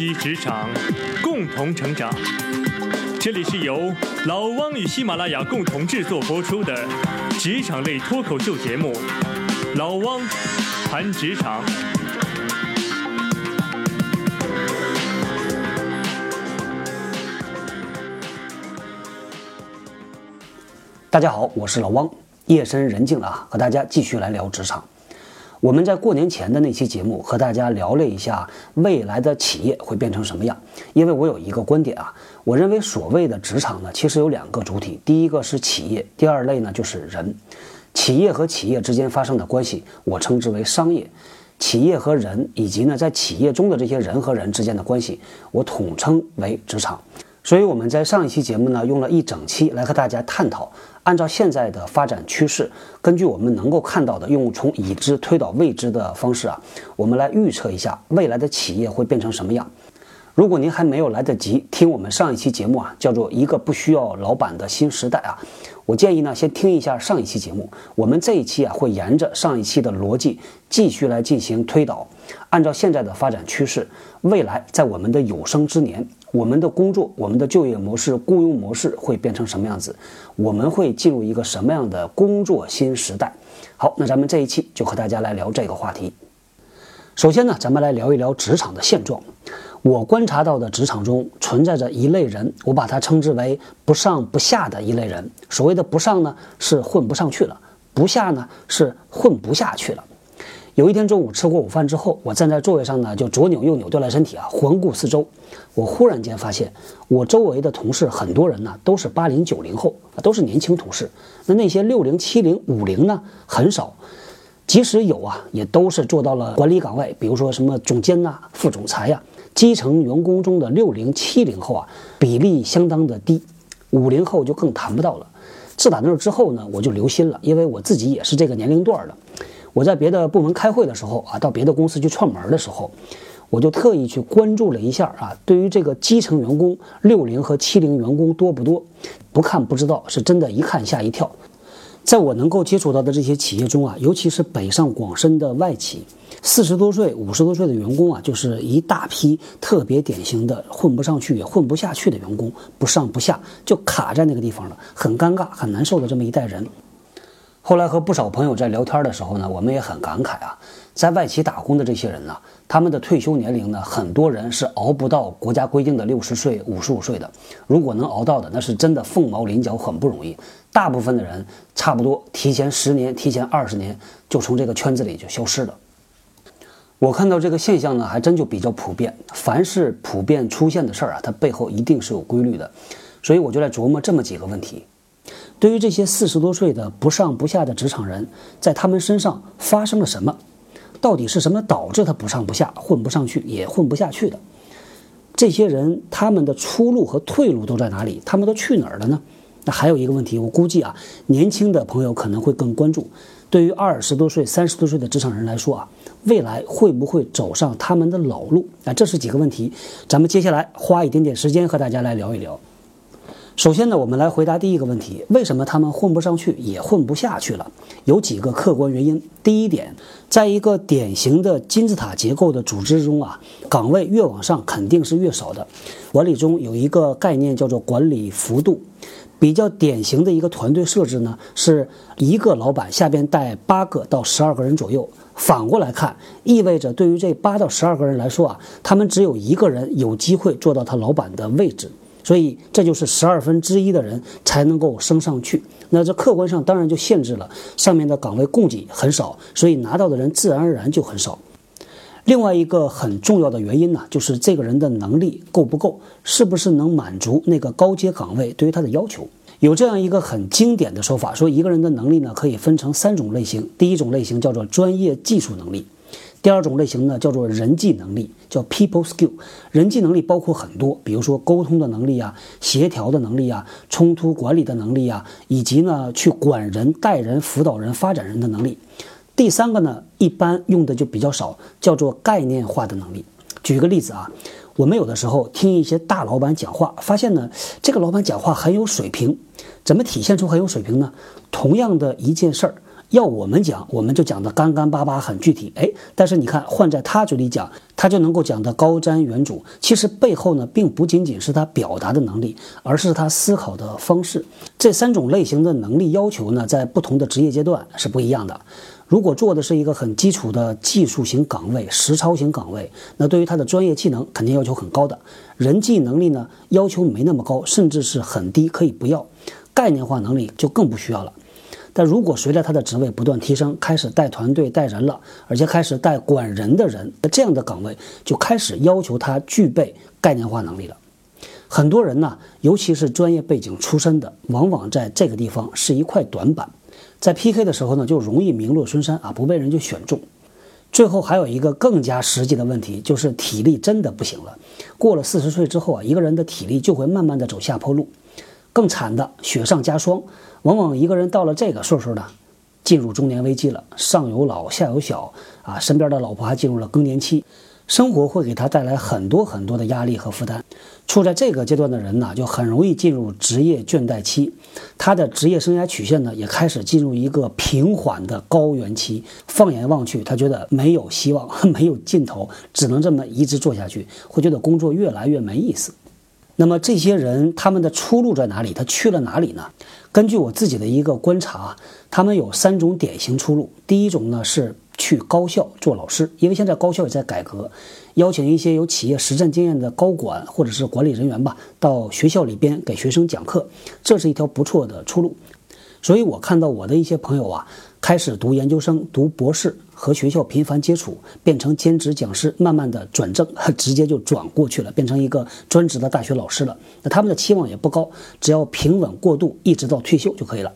习职场，共同成长。这里是由老汪与喜马拉雅共同制作播出的职场类脱口秀节目《老汪谈职场》。大家好，我是老汪。夜深人静了啊，和大家继续来聊职场。我们在过年前的那期节目和大家聊了一下未来的企业会变成什么样。因为我有一个观点啊，我认为所谓的职场呢，其实有两个主体，第一个是企业，第二类呢就是人。企业和企业之间发生的关系，我称之为商业；企业和人以及呢在企业中的这些人和人之间的关系，我统称为职场。所以我们在上一期节目呢，用了一整期来和大家探讨。按照现在的发展趋势，根据我们能够看到的，用从已知推导未知的方式啊，我们来预测一下未来的企业会变成什么样。如果您还没有来得及听我们上一期节目啊，叫做一个不需要老板的新时代啊，我建议呢先听一下上一期节目。我们这一期啊会沿着上一期的逻辑继续来进行推导。按照现在的发展趋势，未来在我们的有生之年。我们的工作、我们的就业模式、雇佣模式会变成什么样子？我们会进入一个什么样的工作新时代？好，那咱们这一期就和大家来聊这个话题。首先呢，咱们来聊一聊职场的现状。我观察到的职场中存在着一类人，我把它称之为不上不下的一类人。所谓的不上呢，是混不上去了；不下呢，是混不下去了。有一天中午吃过午饭之后，我站在座位上呢，就左扭右扭，锻炼身体啊，环顾四周。我忽然间发现，我周围的同事很多人呢，都是八零九零后都是年轻同事。那那些六零七零五零呢，很少。即使有啊，也都是做到了管理岗位，比如说什么总监呐、副总裁呀。基层员工中的六零七零后啊，比例相当的低，五零后就更谈不到了。自打那之后呢，我就留心了，因为我自己也是这个年龄段的。我在别的部门开会的时候啊，到别的公司去串门的时候，我就特意去关注了一下啊，对于这个基层员工，六零和七零员工多不多？不看不知道，是真的，一看吓一跳。在我能够接触到的这些企业中啊，尤其是北上广深的外企，四十多岁、五十多岁的员工啊，就是一大批特别典型的混不上去也混不下去的员工，不上不下就卡在那个地方了，很尴尬、很难受的这么一代人。后来和不少朋友在聊天的时候呢，我们也很感慨啊，在外企打工的这些人呢，他们的退休年龄呢，很多人是熬不到国家规定的六十岁、五十五岁的。如果能熬到的，那是真的凤毛麟角，很不容易。大部分的人差不多提前十年、提前二十年就从这个圈子里就消失了。我看到这个现象呢，还真就比较普遍。凡是普遍出现的事儿啊，它背后一定是有规律的。所以我就在琢磨这么几个问题。对于这些四十多岁的不上不下的职场人，在他们身上发生了什么？到底是什么导致他不上不下、混不上去也混不下去的？这些人他们的出路和退路都在哪里？他们都去哪儿了呢？那还有一个问题，我估计啊，年轻的朋友可能会更关注。对于二十多岁、三十多岁的职场人来说啊，未来会不会走上他们的老路？啊，这是几个问题，咱们接下来花一点点时间和大家来聊一聊。首先呢，我们来回答第一个问题：为什么他们混不上去也混不下去了？有几个客观原因。第一点，在一个典型的金字塔结构的组织中啊，岗位越往上肯定是越少的。管理中有一个概念叫做管理幅度，比较典型的一个团队设置呢，是一个老板下边带八个到十二个人左右。反过来看，意味着对于这八到十二个人来说啊，他们只有一个人有机会做到他老板的位置。所以这就是十二分之一的人才能够升上去，那这客观上当然就限制了上面的岗位供给很少，所以拿到的人自然而然就很少。另外一个很重要的原因呢，就是这个人的能力够不够，是不是能满足那个高阶岗位对于他的要求？有这样一个很经典的说法，说一个人的能力呢可以分成三种类型，第一种类型叫做专业技术能力。第二种类型呢，叫做人际能力，叫 people skill。人际能力包括很多，比如说沟通的能力啊，协调的能力啊，冲突管理的能力啊，以及呢去管人、带人、辅导人、发展人的能力。第三个呢，一般用的就比较少，叫做概念化的能力。举个例子啊，我们有的时候听一些大老板讲话，发现呢，这个老板讲话很有水平。怎么体现出很有水平呢？同样的一件事儿。要我们讲，我们就讲的干干巴巴，很具体。哎，但是你看，换在他嘴里讲，他就能够讲得高瞻远瞩。其实背后呢，并不仅仅是他表达的能力，而是他思考的方式。这三种类型的能力要求呢，在不同的职业阶段是不一样的。如果做的是一个很基础的技术型岗位、实操型岗位，那对于他的专业技能肯定要求很高的。人际能力呢，要求没那么高，甚至是很低，可以不要。概念化能力就更不需要了。但如果随着他的职位不断提升，开始带团队、带人了，而且开始带管人的人，那这样的岗位就开始要求他具备概念化能力了。很多人呢，尤其是专业背景出身的，往往在这个地方是一块短板，在 PK 的时候呢，就容易名落孙山啊，不被人就选中。最后还有一个更加实际的问题，就是体力真的不行了。过了四十岁之后啊，一个人的体力就会慢慢的走下坡路。更惨的，雪上加霜。往往一个人到了这个岁数呢，进入中年危机了，上有老下有小啊，身边的老婆还进入了更年期，生活会给他带来很多很多的压力和负担。处在这个阶段的人呢，就很容易进入职业倦怠期，他的职业生涯曲线呢，也开始进入一个平缓的高原期。放眼望去，他觉得没有希望，没有尽头，只能这么一直做下去，会觉得工作越来越没意思。那么这些人他们的出路在哪里？他去了哪里呢？根据我自己的一个观察，他们有三种典型出路。第一种呢是去高校做老师，因为现在高校也在改革，邀请一些有企业实战经验的高管或者是管理人员吧，到学校里边给学生讲课，这是一条不错的出路。所以我看到我的一些朋友啊。开始读研究生、读博士，和学校频繁接触，变成兼职讲师，慢慢的转正，直接就转过去了，变成一个专职的大学老师了。那他们的期望也不高，只要平稳过渡，一直到退休就可以了。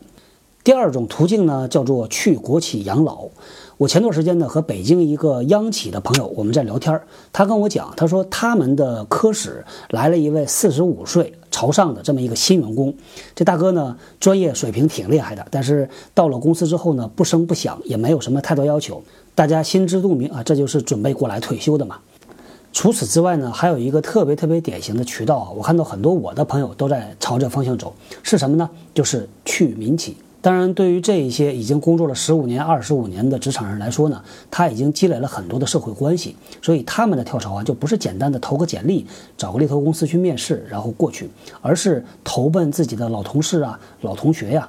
第二种途径呢，叫做去国企养老。我前段时间呢和北京一个央企的朋友，我们在聊天他跟我讲，他说他们的科室来了一位四十五岁朝上的这么一个新员工，这大哥呢专业水平挺厉害的，但是到了公司之后呢不声不响，也没有什么太多要求，大家心知肚明啊，这就是准备过来退休的嘛。除此之外呢，还有一个特别特别典型的渠道啊，我看到很多我的朋友都在朝这方向走，是什么呢？就是去民企。当然，对于这一些已经工作了十五年、二十五年的职场人来说呢，他已经积累了很多的社会关系，所以他们的跳槽啊，就不是简单的投个简历，找个猎头公司去面试，然后过去，而是投奔自己的老同事啊、老同学呀。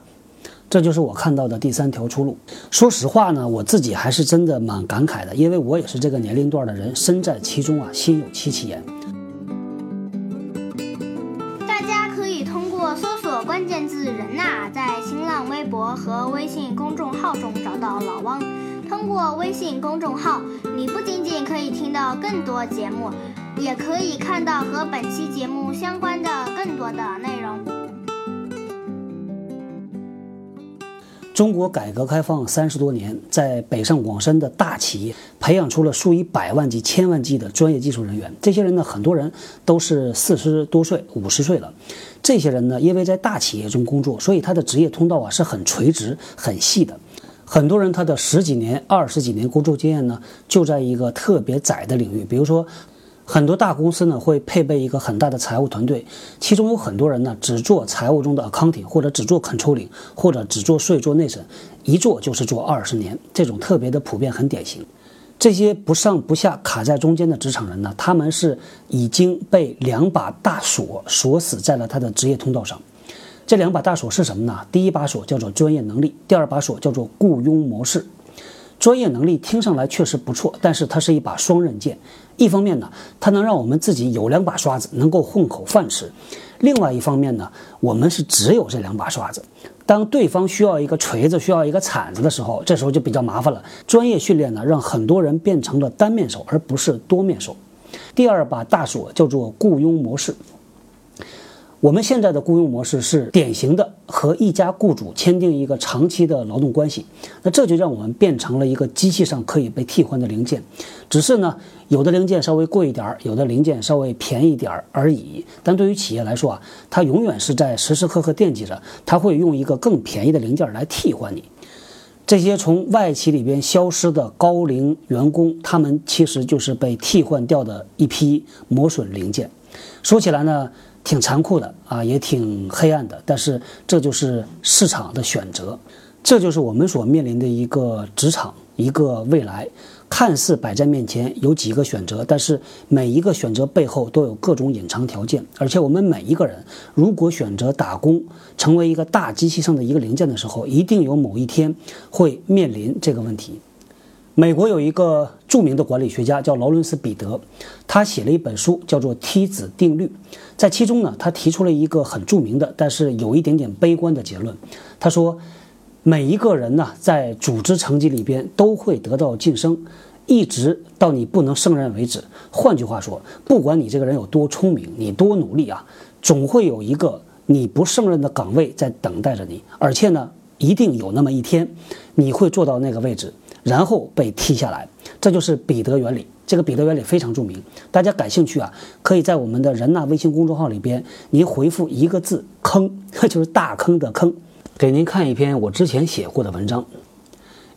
这就是我看到的第三条出路。说实话呢，我自己还是真的蛮感慨的，因为我也是这个年龄段的人，身在其中啊，心有戚戚焉。大家可以通过搜索关键字博和微信公众号中找到老汪。通过微信公众号，你不仅仅可以听到更多节目，也可以看到和本期节目相关的更多的内容。中国改革开放三十多年，在北上广深的大企业培养出了数以百万计、千万计的专业技术人员。这些人呢，很多人都是四十多岁、五十岁了。这些人呢，因为在大企业中工作，所以他的职业通道啊是很垂直、很细的。很多人他的十几年、二十几年工作经验呢，就在一个特别窄的领域，比如说。很多大公司呢会配备一个很大的财务团队，其中有很多人呢只做财务中的 accounting，或者只做 controlling，或者只做税做内审，一做就是做二十年，这种特别的普遍很典型。这些不上不下卡在中间的职场人呢，他们是已经被两把大锁锁死在了他的职业通道上。这两把大锁是什么呢？第一把锁叫做专业能力，第二把锁叫做雇佣模式。专业能力听上来确实不错，但是它是一把双刃剑。一方面呢，它能让我们自己有两把刷子，能够混口饭吃；另外一方面呢，我们是只有这两把刷子。当对方需要一个锤子、需要一个铲子的时候，这时候就比较麻烦了。专业训练呢，让很多人变成了单面手，而不是多面手。第二把大锁叫做雇佣模式。我们现在的雇佣模式是典型的和一家雇主签订一个长期的劳动关系，那这就让我们变成了一个机器上可以被替换的零件，只是呢，有的零件稍微贵一点，有的零件稍微便宜点儿而已。但对于企业来说啊，它永远是在时时刻刻惦记着，它会用一个更便宜的零件来替换你。这些从外企里边消失的高龄员工，他们其实就是被替换掉的一批磨损零件。说起来呢。挺残酷的啊，也挺黑暗的，但是这就是市场的选择。这就是我们所面临的一个职场，一个未来。看似摆在面前有几个选择，但是每一个选择背后都有各种隐藏条件。而且我们每一个人，如果选择打工，成为一个大机器上的一个零件的时候，一定有某一天会面临这个问题。美国有一个著名的管理学家叫劳伦斯·彼得，他写了一本书叫做《梯子定律》。在其中呢，他提出了一个很著名的，但是有一点点悲观的结论。他说。每一个人呢，在组织层级里边都会得到晋升，一直到你不能胜任为止。换句话说，不管你这个人有多聪明，你多努力啊，总会有一个你不胜任的岗位在等待着你。而且呢，一定有那么一天，你会做到那个位置，然后被踢下来。这就是彼得原理。这个彼得原理非常著名，大家感兴趣啊，可以在我们的人纳微信公众号里边，您回复一个字“坑”，就是大坑的坑。给您看一篇我之前写过的文章，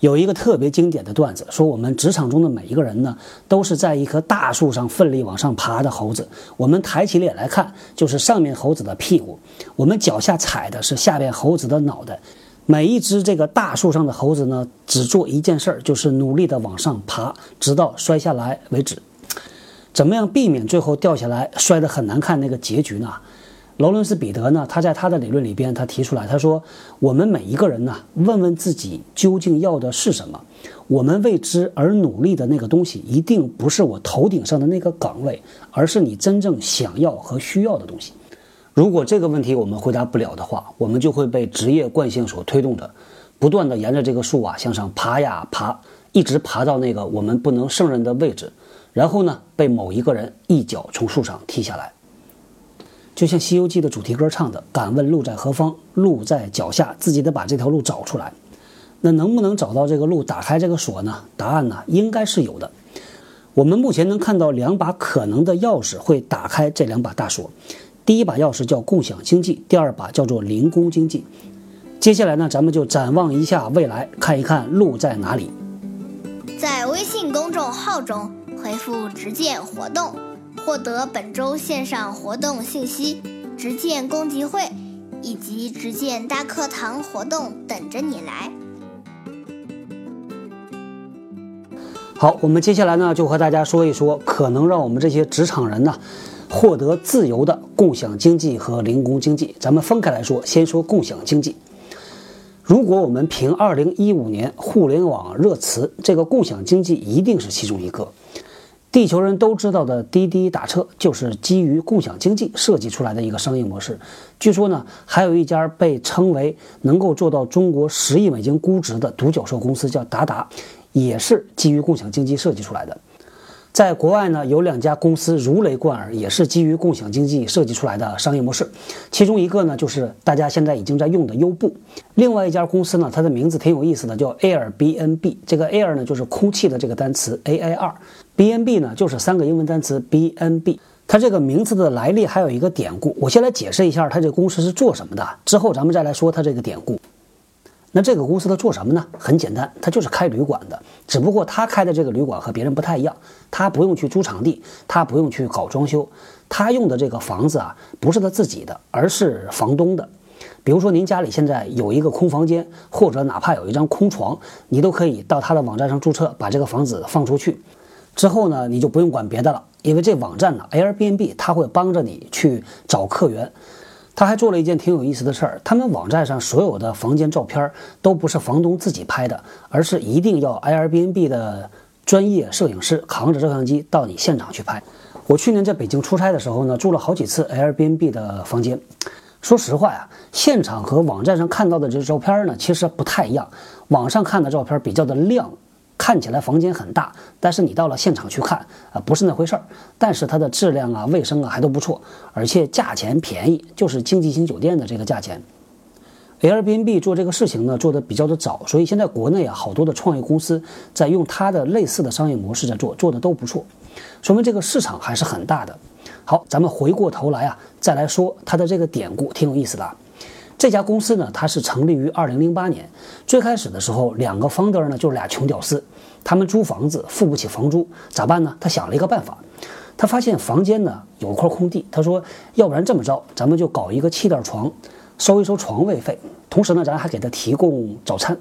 有一个特别经典的段子，说我们职场中的每一个人呢，都是在一棵大树上奋力往上爬的猴子。我们抬起脸来看，就是上面猴子的屁股；我们脚下踩的是下边猴子的脑袋。每一只这个大树上的猴子呢，只做一件事儿，就是努力的往上爬，直到摔下来为止。怎么样避免最后掉下来摔得很难看那个结局呢？劳伦斯·彼得呢？他在他的理论里边，他提出来，他说：“我们每一个人呢，问问自己究竟要的是什么？我们为之而努力的那个东西，一定不是我头顶上的那个岗位，而是你真正想要和需要的东西。如果这个问题我们回答不了的话，我们就会被职业惯性所推动着，不断的沿着这个树啊向上爬呀爬，一直爬到那个我们不能胜任的位置，然后呢，被某一个人一脚从树上踢下来。”就像《西游记》的主题歌唱的：“敢问路在何方？路在脚下，自己得把这条路找出来。”那能不能找到这个路，打开这个锁呢？答案呢，应该是有的。我们目前能看到两把可能的钥匙会打开这两把大锁。第一把钥匙叫共享经济，第二把叫做零工经济。接下来呢，咱们就展望一下未来，看一看路在哪里。在微信公众号中回复“直见活动”。获得本周线上活动信息、直见公集会以及直见大课堂活动等着你来。好，我们接下来呢就和大家说一说可能让我们这些职场人呢获得自由的共享经济和零工经济。咱们分开来说，先说共享经济。如果我们凭二零一五年互联网热词，这个共享经济一定是其中一个。地球人都知道的滴滴打车，就是基于共享经济设计出来的一个商业模式。据说呢，还有一家被称为能够做到中国十亿美金估值的独角兽公司，叫达达，也是基于共享经济设计出来的。在国外呢，有两家公司如雷贯耳，也是基于共享经济设计出来的商业模式。其中一个呢，就是大家现在已经在用的优步；另外一家公司呢，它的名字挺有意思的，叫 Airbnb。这个 Air 呢，就是空气的这个单词 A I R；B N B 呢，就是三个英文单词 B N B。它这个名字的来历还有一个典故，我先来解释一下它这个公司是做什么的，之后咱们再来说它这个典故。那这个公司它做什么呢？很简单，它就是开旅馆的。只不过他开的这个旅馆和别人不太一样，他不用去租场地，他不用去搞装修，他用的这个房子啊，不是他自己的，而是房东的。比如说您家里现在有一个空房间，或者哪怕有一张空床，你都可以到他的网站上注册，把这个房子放出去。之后呢，你就不用管别的了，因为这网站呢，Airbnb 他会帮着你去找客源。他还做了一件挺有意思的事儿，他们网站上所有的房间照片都不是房东自己拍的，而是一定要 Airbnb 的专业摄影师扛着照相机到你现场去拍。我去年在北京出差的时候呢，住了好几次 Airbnb 的房间。说实话呀，现场和网站上看到的这照片呢，其实不太一样。网上看的照片比较的亮。看起来房间很大，但是你到了现场去看啊，不是那回事儿。但是它的质量啊、卫生啊还都不错，而且价钱便宜，就是经济型酒店的这个价钱。Airbnb 做这个事情呢，做的比较的早，所以现在国内啊好多的创业公司在用它的类似的商业模式在做，做的都不错，说明这个市场还是很大的。好，咱们回过头来啊，再来说它的这个典故，挺有意思的。这家公司呢，它是成立于二零零八年。最开始的时候，两个方德呢就是俩穷屌丝，他们租房子付不起房租，咋办呢？他想了一个办法，他发现房间呢有块空地，他说，要不然这么着，咱们就搞一个气垫床，收一收床位费。同时呢，咱还给他提供早餐。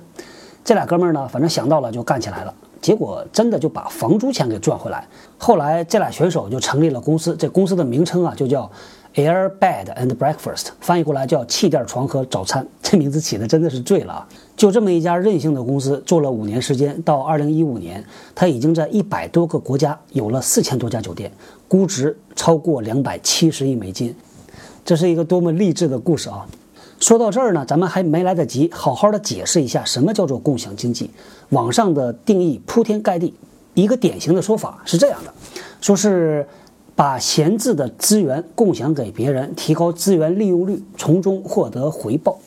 这俩哥们儿呢，反正想到了就干起来了，结果真的就把房租钱给赚回来。后来这俩选手就成立了公司，这公司的名称啊就叫 Air Bed and Breakfast，翻译过来叫气垫床和早餐。这名字起的真的是醉了啊！就这么一家任性的公司，做了五年时间，到二零一五年，它已经在一百多个国家有了四千多家酒店，估值超过两百七十亿美金。这是一个多么励志的故事啊！说到这儿呢，咱们还没来得及好好的解释一下什么叫做共享经济。网上的定义铺天盖地，一个典型的说法是这样的：说是把闲置的资源共享给别人，提高资源利用率，从中获得回报。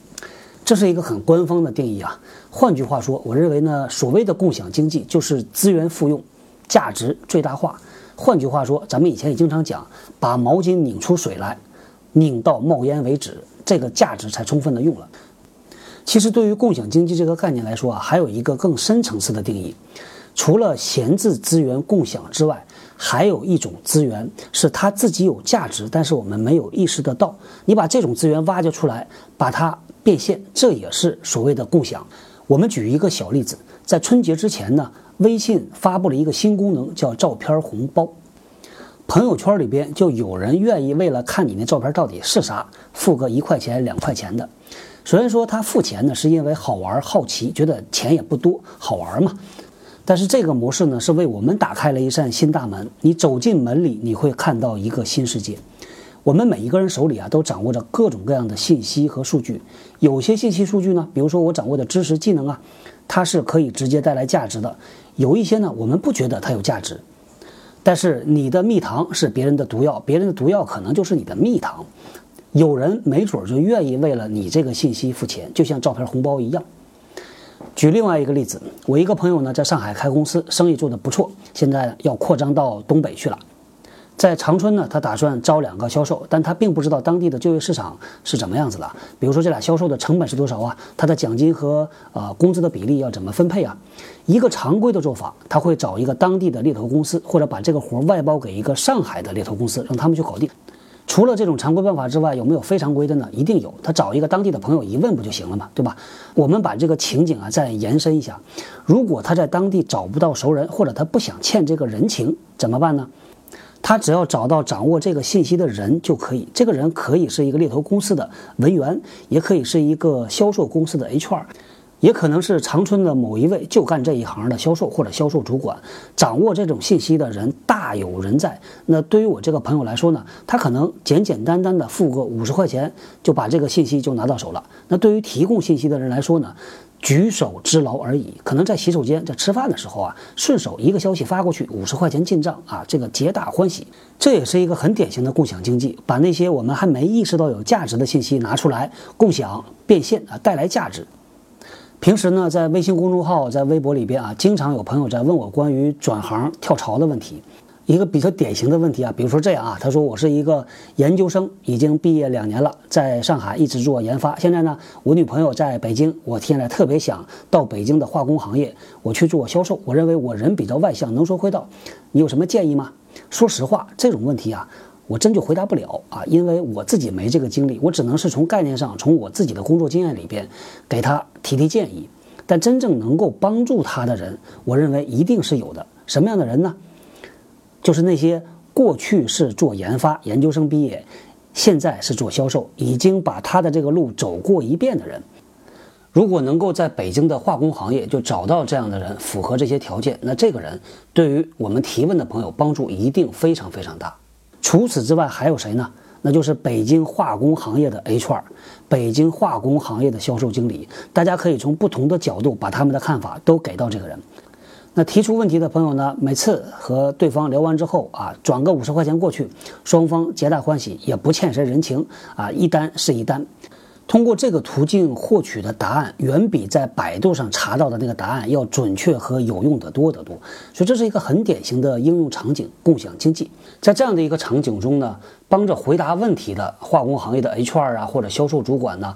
这是一个很官方的定义啊。换句话说，我认为呢，所谓的共享经济就是资源复用，价值最大化。换句话说，咱们以前也经常讲，把毛巾拧出水来，拧到冒烟为止。这个价值才充分的用了。其实，对于共享经济这个概念来说啊，还有一个更深层次的定义。除了闲置资源共享之外，还有一种资源是它自己有价值，但是我们没有意识得到。你把这种资源挖掘出来，把它变现，这也是所谓的共享。我们举一个小例子，在春节之前呢，微信发布了一个新功能，叫照片红包。朋友圈里边就有人愿意为了看你那照片到底是啥，付个一块钱两块钱的。虽然说他付钱呢是因为好玩好奇，觉得钱也不多，好玩嘛。但是这个模式呢是为我们打开了一扇新大门。你走进门里，你会看到一个新世界。我们每一个人手里啊都掌握着各种各样的信息和数据。有些信息数据呢，比如说我掌握的知识技能啊，它是可以直接带来价值的。有一些呢，我们不觉得它有价值。但是你的蜜糖是别人的毒药，别人的毒药可能就是你的蜜糖。有人没准就愿意为了你这个信息付钱，就像照片红包一样。举另外一个例子，我一个朋友呢在上海开公司，生意做得不错，现在要扩张到东北去了。在长春呢，他打算招两个销售，但他并不知道当地的就业市场是怎么样子的。比如说，这俩销售的成本是多少啊？他的奖金和呃工资的比例要怎么分配啊？一个常规的做法，他会找一个当地的猎头公司，或者把这个活外包给一个上海的猎头公司，让他们去搞定。除了这种常规办法之外，有没有非常规的呢？一定有。他找一个当地的朋友一问不就行了嘛，对吧？我们把这个情景啊再延伸一下，如果他在当地找不到熟人，或者他不想欠这个人情，怎么办呢？他只要找到掌握这个信息的人就可以。这个人可以是一个猎头公司的文员，也可以是一个销售公司的 HR，也可能是长春的某一位就干这一行的销售或者销售主管。掌握这种信息的人大有人在。那对于我这个朋友来说呢，他可能简简单单的付个五十块钱就把这个信息就拿到手了。那对于提供信息的人来说呢？举手之劳而已，可能在洗手间、在吃饭的时候啊，顺手一个消息发过去，五十块钱进账啊，这个皆大欢喜。这也是一个很典型的共享经济，把那些我们还没意识到有价值的信息拿出来共享变现啊，带来价值。平时呢，在微信公众号、在微博里边啊，经常有朋友在问我关于转行跳槽的问题。一个比较典型的问题啊，比如说这样啊，他说我是一个研究生，已经毕业两年了，在上海一直做研发。现在呢，我女朋友在北京，我现在特别想到北京的化工行业，我去做销售。我认为我人比较外向，能说会道，你有什么建议吗？说实话，这种问题啊，我真就回答不了啊，因为我自己没这个经历，我只能是从概念上，从我自己的工作经验里边给他提提建议。但真正能够帮助他的人，我认为一定是有的。什么样的人呢？就是那些过去是做研发、研究生毕业，现在是做销售，已经把他的这个路走过一遍的人。如果能够在北京的化工行业就找到这样的人，符合这些条件，那这个人对于我们提问的朋友帮助一定非常非常大。除此之外，还有谁呢？那就是北京化工行业的 HR，北京化工行业的销售经理。大家可以从不同的角度把他们的看法都给到这个人。那提出问题的朋友呢？每次和对方聊完之后啊，转个五十块钱过去，双方皆大欢喜，也不欠谁人情啊，一单是一单。通过这个途径获取的答案，远比在百度上查到的那个答案要准确和有用的多得多。所以这是一个很典型的应用场景——共享经济。在这样的一个场景中呢，帮着回答问题的化工行业的 HR 啊，或者销售主管呢。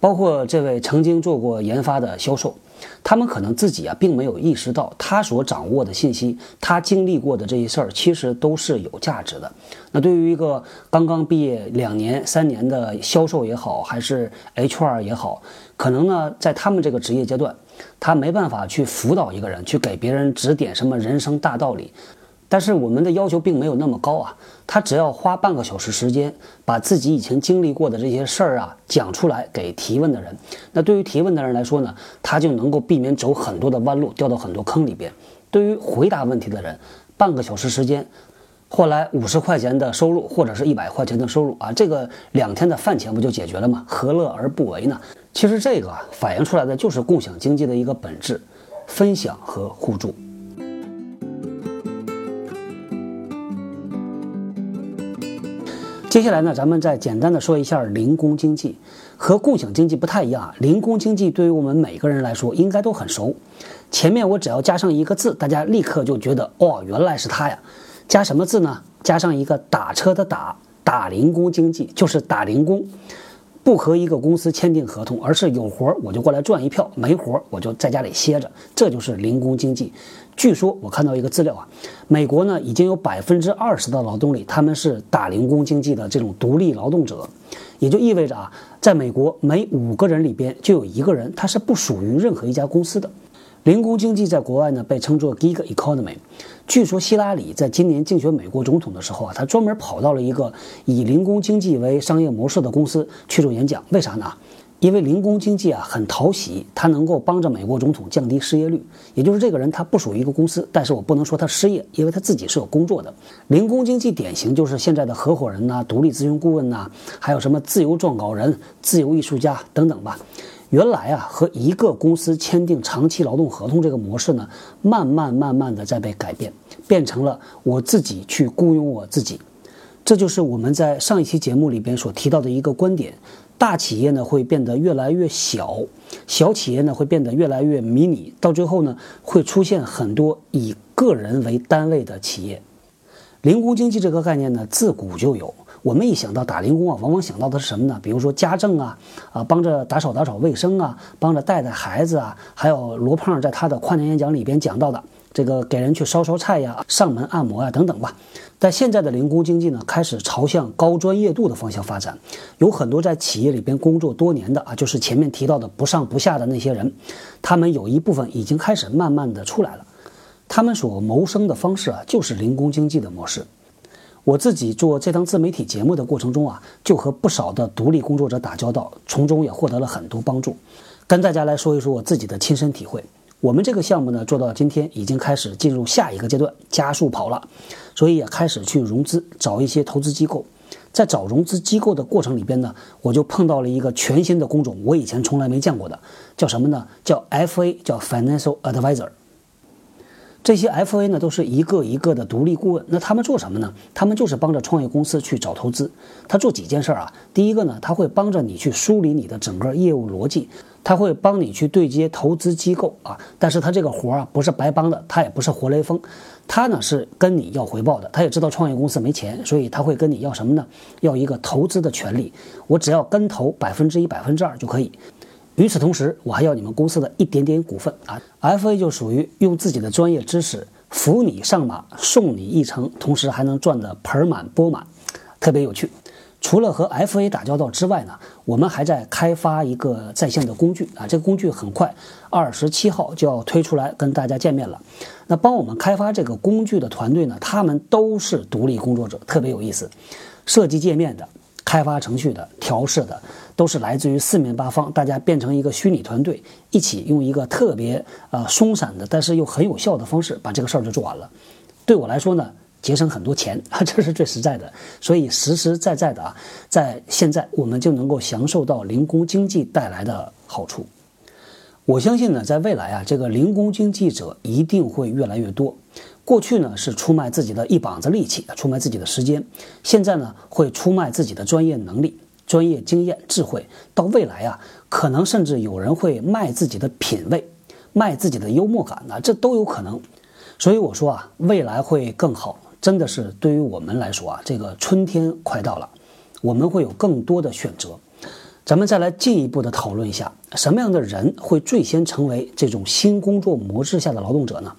包括这位曾经做过研发的销售，他们可能自己啊并没有意识到，他所掌握的信息，他经历过的这些事儿，其实都是有价值的。那对于一个刚刚毕业两年、三年的销售也好，还是 HR 也好，可能呢，在他们这个职业阶段，他没办法去辅导一个人，去给别人指点什么人生大道理。但是我们的要求并没有那么高啊，他只要花半个小时时间，把自己以前经历过的这些事儿啊讲出来给提问的人。那对于提问的人来说呢，他就能够避免走很多的弯路，掉到很多坑里边。对于回答问题的人，半个小时时间，换来五十块钱的收入或者是一百块钱的收入啊，这个两天的饭钱不就解决了吗？何乐而不为呢？其实这个反映出来的就是共享经济的一个本质：分享和互助。接下来呢，咱们再简单的说一下零工经济，和共享经济不太一样啊。零工经济对于我们每个人来说应该都很熟，前面我只要加上一个字，大家立刻就觉得哦，原来是它呀。加什么字呢？加上一个打车的打，打零工经济就是打零工。不和一个公司签订合同，而是有活儿我就过来赚一票，没活儿我就在家里歇着，这就是零工经济。据说我看到一个资料啊，美国呢已经有百分之二十的劳动力他们是打零工经济的这种独立劳动者，也就意味着啊，在美国每五个人里边就有一个人他是不属于任何一家公司的。零工经济在国外呢被称作 gig economy。据说希拉里在今年竞选美国总统的时候啊，他专门跑到了一个以零工经济为商业模式的公司去做演讲。为啥呢？因为零工经济啊很讨喜，它能够帮着美国总统降低失业率。也就是这个人他不属于一个公司，但是我不能说他失业，因为他自己是有工作的。零工经济典型就是现在的合伙人呐、独立咨询顾问呐，还有什么自由撰稿人、自由艺术家等等吧。原来啊，和一个公司签订长期劳动合同这个模式呢，慢慢慢慢的在被改变，变成了我自己去雇佣我自己。这就是我们在上一期节目里边所提到的一个观点：大企业呢会变得越来越小，小企业呢会变得越来越迷你，到最后呢会出现很多以个人为单位的企业。零工经济这个概念呢，自古就有。我们一想到打零工啊，往往想到的是什么呢？比如说家政啊，啊，帮着打扫打扫卫生啊，帮着带带孩子啊，还有罗胖在他的跨年演讲里边讲到的这个给人去烧烧菜呀、上门按摩啊等等吧。但现在的零工经济呢，开始朝向高专业度的方向发展，有很多在企业里边工作多年的啊，就是前面提到的不上不下的那些人，他们有一部分已经开始慢慢的出来了，他们所谋生的方式啊，就是零工经济的模式。我自己做这档自媒体节目的过程中啊，就和不少的独立工作者打交道，从中也获得了很多帮助。跟大家来说一说我自己的亲身体会。我们这个项目呢，做到今天已经开始进入下一个阶段，加速跑了，所以也开始去融资，找一些投资机构。在找融资机构的过程里边呢，我就碰到了一个全新的工种，我以前从来没见过的，叫什么呢？叫 FA，叫 Financial Advisor。这些 FA 呢，都是一个一个的独立顾问。那他们做什么呢？他们就是帮着创业公司去找投资。他做几件事儿啊？第一个呢，他会帮着你去梳理你的整个业务逻辑，他会帮你去对接投资机构啊。但是他这个活儿啊，不是白帮的，他也不是活雷锋，他呢是跟你要回报的。他也知道创业公司没钱，所以他会跟你要什么呢？要一个投资的权利。我只要跟投百分之一、百分之二就可以。与此同时，我还要你们公司的一点点股份啊！FA 就属于用自己的专业知识扶你上马，送你一程，同时还能赚得盆满钵满，特别有趣。除了和 FA 打交道之外呢，我们还在开发一个在线的工具啊！这个工具很快，二十七号就要推出来跟大家见面了。那帮我们开发这个工具的团队呢，他们都是独立工作者，特别有意思，设计界面的。开发程序的、调试的，都是来自于四面八方，大家变成一个虚拟团队，一起用一个特别呃松散的，但是又很有效的方式把这个事儿就做完了。对我来说呢，节省很多钱啊，这是最实在的。所以实实在在的啊，在现在我们就能够享受到零工经济带来的好处。我相信呢，在未来啊，这个零工经济者一定会越来越多。过去呢是出卖自己的一膀子力气，出卖自己的时间，现在呢会出卖自己的专业能力、专业经验、智慧。到未来啊，可能甚至有人会卖自己的品味，卖自己的幽默感呢，这都有可能。所以我说啊，未来会更好，真的是对于我们来说啊，这个春天快到了，我们会有更多的选择。咱们再来进一步的讨论一下，什么样的人会最先成为这种新工作模式下的劳动者呢？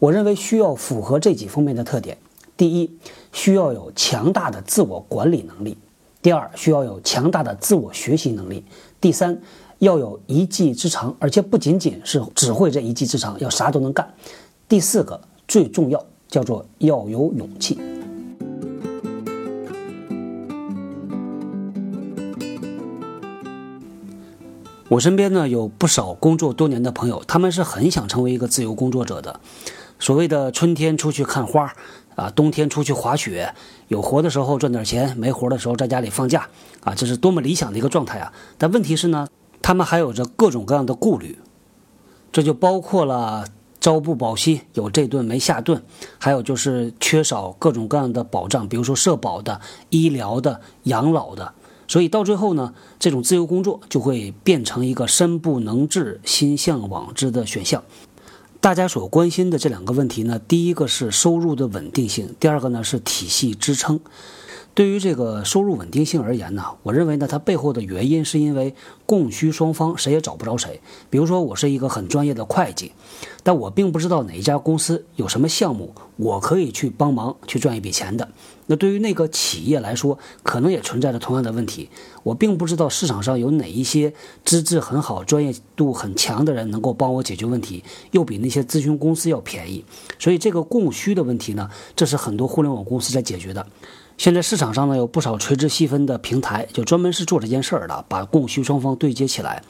我认为需要符合这几方面的特点：第一，需要有强大的自我管理能力；第二，需要有强大的自我学习能力；第三，要有一技之长，而且不仅仅是只会这一技之长，要啥都能干；第四个最重要，叫做要有勇气。我身边呢有不少工作多年的朋友，他们是很想成为一个自由工作者的。所谓的春天出去看花，啊，冬天出去滑雪，有活的时候赚点钱，没活的时候在家里放假，啊，这是多么理想的一个状态啊！但问题是呢，他们还有着各种各样的顾虑，这就包括了朝不保夕，有这顿没下顿，还有就是缺少各种各样的保障，比如说社保的、医疗的、养老的。所以到最后呢，这种自由工作就会变成一个身不能至、心向往之的选项。大家所关心的这两个问题呢，第一个是收入的稳定性，第二个呢是体系支撑。对于这个收入稳定性而言呢，我认为呢，它背后的原因是因为供需双方谁也找不着谁。比如说，我是一个很专业的会计，但我并不知道哪一家公司有什么项目，我可以去帮忙去赚一笔钱的。那对于那个企业来说，可能也存在着同样的问题。我并不知道市场上有哪一些资质很好、专业度很强的人能够帮我解决问题，又比那些咨询公司要便宜。所以这个供需的问题呢，这是很多互联网公司在解决的。现在市场上呢有不少垂直细分的平台，就专门是做这件事儿的，把供需双方对接起来。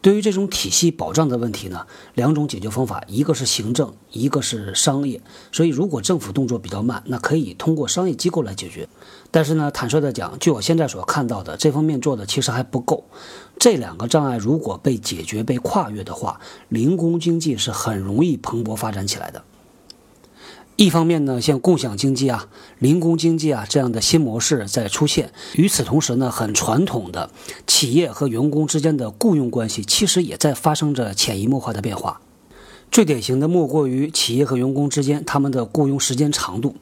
对于这种体系保障的问题呢，两种解决方法，一个是行政，一个是商业。所以，如果政府动作比较慢，那可以通过商业机构来解决。但是呢，坦率的讲，据我现在所看到的，这方面做的其实还不够。这两个障碍如果被解决、被跨越的话，零工经济是很容易蓬勃发展起来的。一方面呢，像共享经济啊、零工经济啊这样的新模式在出现；与此同时呢，很传统的企业和员工之间的雇佣关系，其实也在发生着潜移默化的变化。最典型的莫过于企业和员工之间他们的雇佣时间长度。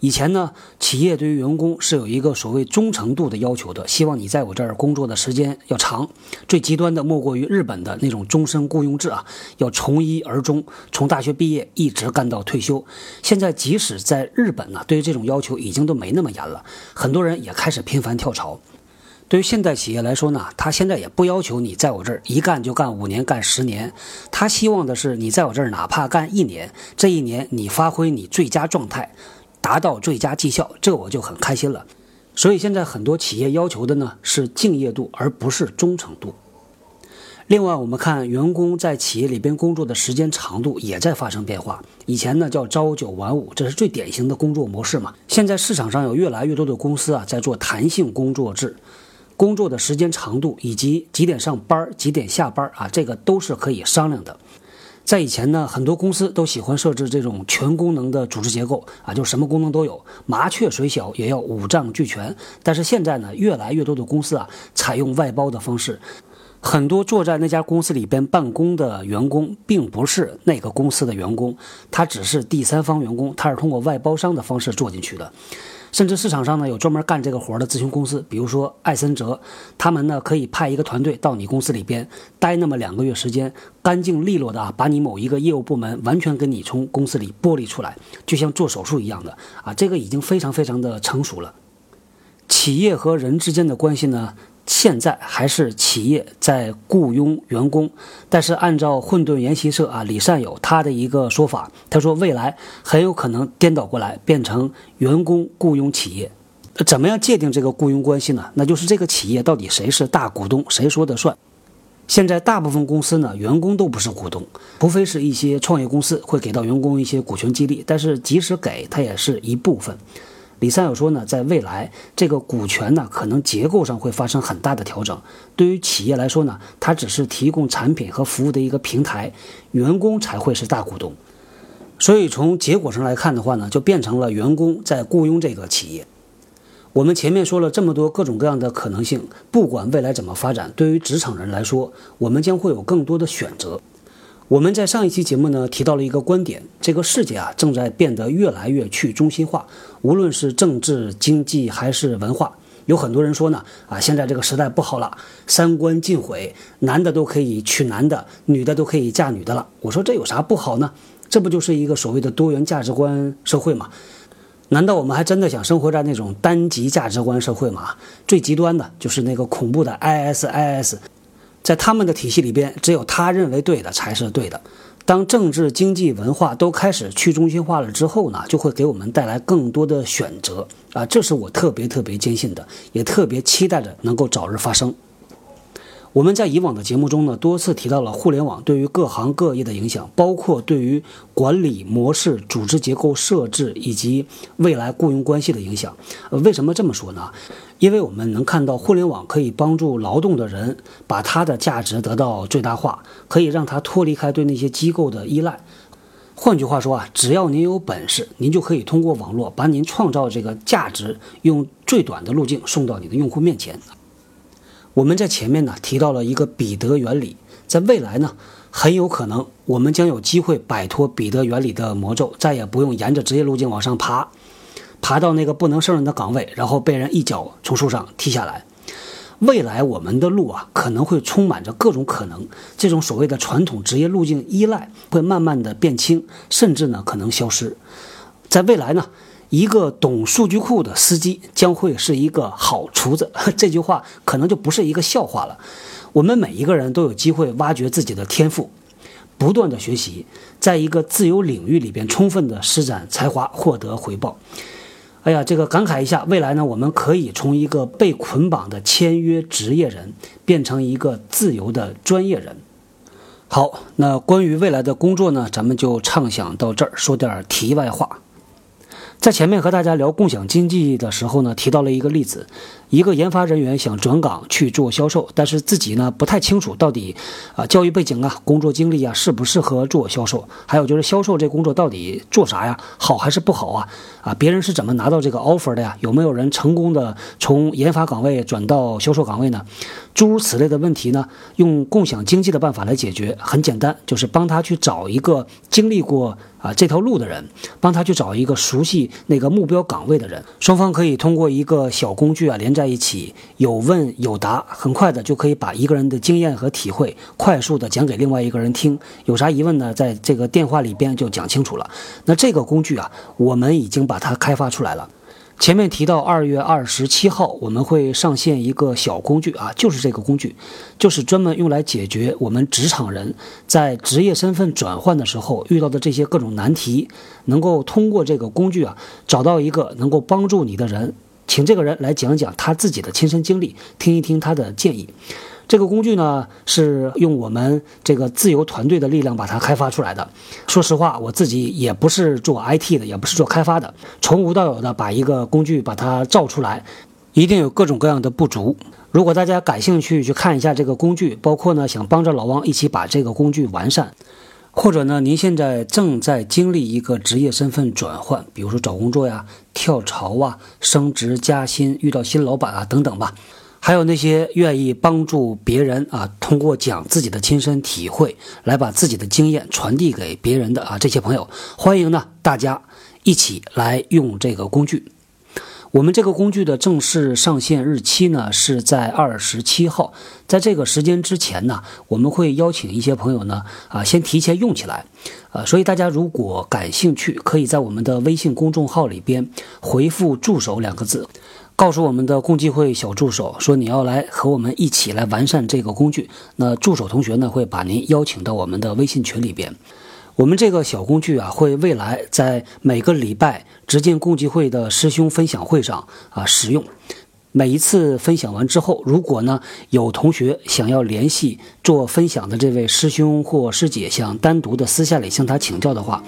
以前呢，企业对于员工是有一个所谓忠诚度的要求的，希望你在我这儿工作的时间要长。最极端的莫过于日本的那种终身雇佣制啊，要从一而终，从大学毕业一直干到退休。现在即使在日本呢，对于这种要求已经都没那么严了，很多人也开始频繁跳槽。对于现代企业来说呢，他现在也不要求你在我这儿一干就干五年、干十年，他希望的是你在我这儿哪怕干一年，这一年你发挥你最佳状态。达到最佳绩效，这我就很开心了。所以现在很多企业要求的呢是敬业度，而不是忠诚度。另外，我们看员工在企业里边工作的时间长度也在发生变化。以前呢叫朝九晚五，这是最典型的工作模式嘛。现在市场上有越来越多的公司啊在做弹性工作制，工作的时间长度以及几点上班、几点下班啊，这个都是可以商量的。在以前呢，很多公司都喜欢设置这种全功能的组织结构啊，就什么功能都有，麻雀虽小也要五脏俱全。但是现在呢，越来越多的公司啊，采用外包的方式，很多坐在那家公司里边办公的员工，并不是那个公司的员工，他只是第三方员工，他是通过外包商的方式做进去的。甚至市场上呢有专门干这个活的咨询公司，比如说艾森哲，他们呢可以派一个团队到你公司里边待那么两个月时间，干净利落的啊把你某一个业务部门完全跟你从公司里剥离出来，就像做手术一样的啊，这个已经非常非常的成熟了。企业和人之间的关系呢？现在还是企业在雇佣员工，但是按照混沌研习社啊李善友他的一个说法，他说未来很有可能颠倒过来，变成员工雇佣企业。怎么样界定这个雇佣关系呢？那就是这个企业到底谁是大股东，谁说的算？现在大部分公司呢，员工都不是股东，除非是一些创业公司会给到员工一些股权激励，但是即使给，它也是一部分。李三友说呢，在未来，这个股权呢，可能结构上会发生很大的调整。对于企业来说呢，它只是提供产品和服务的一个平台，员工才会是大股东。所以从结果上来看的话呢，就变成了员工在雇佣这个企业。我们前面说了这么多各种各样的可能性，不管未来怎么发展，对于职场人来说，我们将会有更多的选择。我们在上一期节目呢提到了一个观点，这个世界啊正在变得越来越去中心化，无论是政治、经济还是文化，有很多人说呢，啊，现在这个时代不好了，三观尽毁，男的都可以娶男的，女的都可以嫁女的了。我说这有啥不好呢？这不就是一个所谓的多元价值观社会吗？难道我们还真的想生活在那种单极价值观社会吗？最极端的就是那个恐怖的 ISIS，在他们的体系里边，只有他认为对的才是对的。当政治、经济、文化都开始去中心化了之后呢，就会给我们带来更多的选择啊！这是我特别特别坚信的，也特别期待着能够早日发生。我们在以往的节目中呢，多次提到了互联网对于各行各业的影响，包括对于管理模式、组织结构设置以及未来雇佣关系的影响。呃，为什么这么说呢？因为我们能看到互联网可以帮助劳动的人把他的价值得到最大化，可以让他脱离开对那些机构的依赖。换句话说啊，只要您有本事，您就可以通过网络把您创造这个价值用最短的路径送到你的用户面前。我们在前面呢提到了一个彼得原理，在未来呢，很有可能我们将有机会摆脱彼得原理的魔咒，再也不用沿着职业路径往上爬，爬到那个不能胜任的岗位，然后被人一脚从树上踢下来。未来我们的路啊，可能会充满着各种可能，这种所谓的传统职业路径依赖会慢慢的变轻，甚至呢可能消失。在未来呢？一个懂数据库的司机将会是一个好厨子，这句话可能就不是一个笑话了。我们每一个人都有机会挖掘自己的天赋，不断的学习，在一个自由领域里边充分的施展才华，获得回报。哎呀，这个感慨一下，未来呢，我们可以从一个被捆绑的签约职业人变成一个自由的专业人。好，那关于未来的工作呢，咱们就畅想到这儿，说点题外话。在前面和大家聊共享经济的时候呢，提到了一个例子，一个研发人员想转岗去做销售，但是自己呢不太清楚到底啊教育背景啊、工作经历啊适不适合做销售，还有就是销售这工作到底做啥呀，好还是不好啊？啊，别人是怎么拿到这个 offer 的呀？有没有人成功的从研发岗位转到销售岗位呢？诸如此类的问题呢，用共享经济的办法来解决，很简单，就是帮他去找一个经历过。啊，这条路的人，帮他去找一个熟悉那个目标岗位的人，双方可以通过一个小工具啊连在一起，有问有答，很快的就可以把一个人的经验和体会快速的讲给另外一个人听。有啥疑问呢，在这个电话里边就讲清楚了。那这个工具啊，我们已经把它开发出来了。前面提到二月二十七号我们会上线一个小工具啊，就是这个工具，就是专门用来解决我们职场人在职业身份转换的时候遇到的这些各种难题，能够通过这个工具啊，找到一个能够帮助你的人，请这个人来讲讲他自己的亲身经历，听一听他的建议。这个工具呢，是用我们这个自由团队的力量把它开发出来的。说实话，我自己也不是做 IT 的，也不是做开发的，从无到有的把一个工具把它造出来，一定有各种各样的不足。如果大家感兴趣，去看一下这个工具，包括呢想帮着老汪一起把这个工具完善，或者呢您现在正在经历一个职业身份转换，比如说找工作呀、跳槽啊、升职加薪、遇到新老板啊等等吧。还有那些愿意帮助别人啊，通过讲自己的亲身体会来把自己的经验传递给别人的啊，这些朋友，欢迎呢大家一起来用这个工具。我们这个工具的正式上线日期呢是在二十七号，在这个时间之前呢，我们会邀请一些朋友呢啊先提前用起来，呃，所以大家如果感兴趣，可以在我们的微信公众号里边回复“助手”两个字。告诉我们的共济会小助手说你要来和我们一起来完善这个工具，那助手同学呢会把您邀请到我们的微信群里边。我们这个小工具啊，会未来在每个礼拜直进共济会的师兄分享会上啊使用。每一次分享完之后，如果呢有同学想要联系做分享的这位师兄或师姐，想单独的私下里向他请教的话。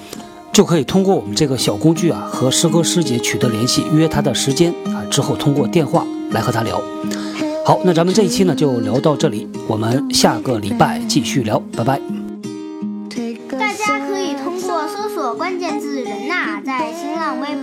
就可以通过我们这个小工具啊，和师哥师姐取得联系，约他的时间啊，之后通过电话来和他聊。好，那咱们这一期呢就聊到这里，我们下个礼拜继续聊，拜拜。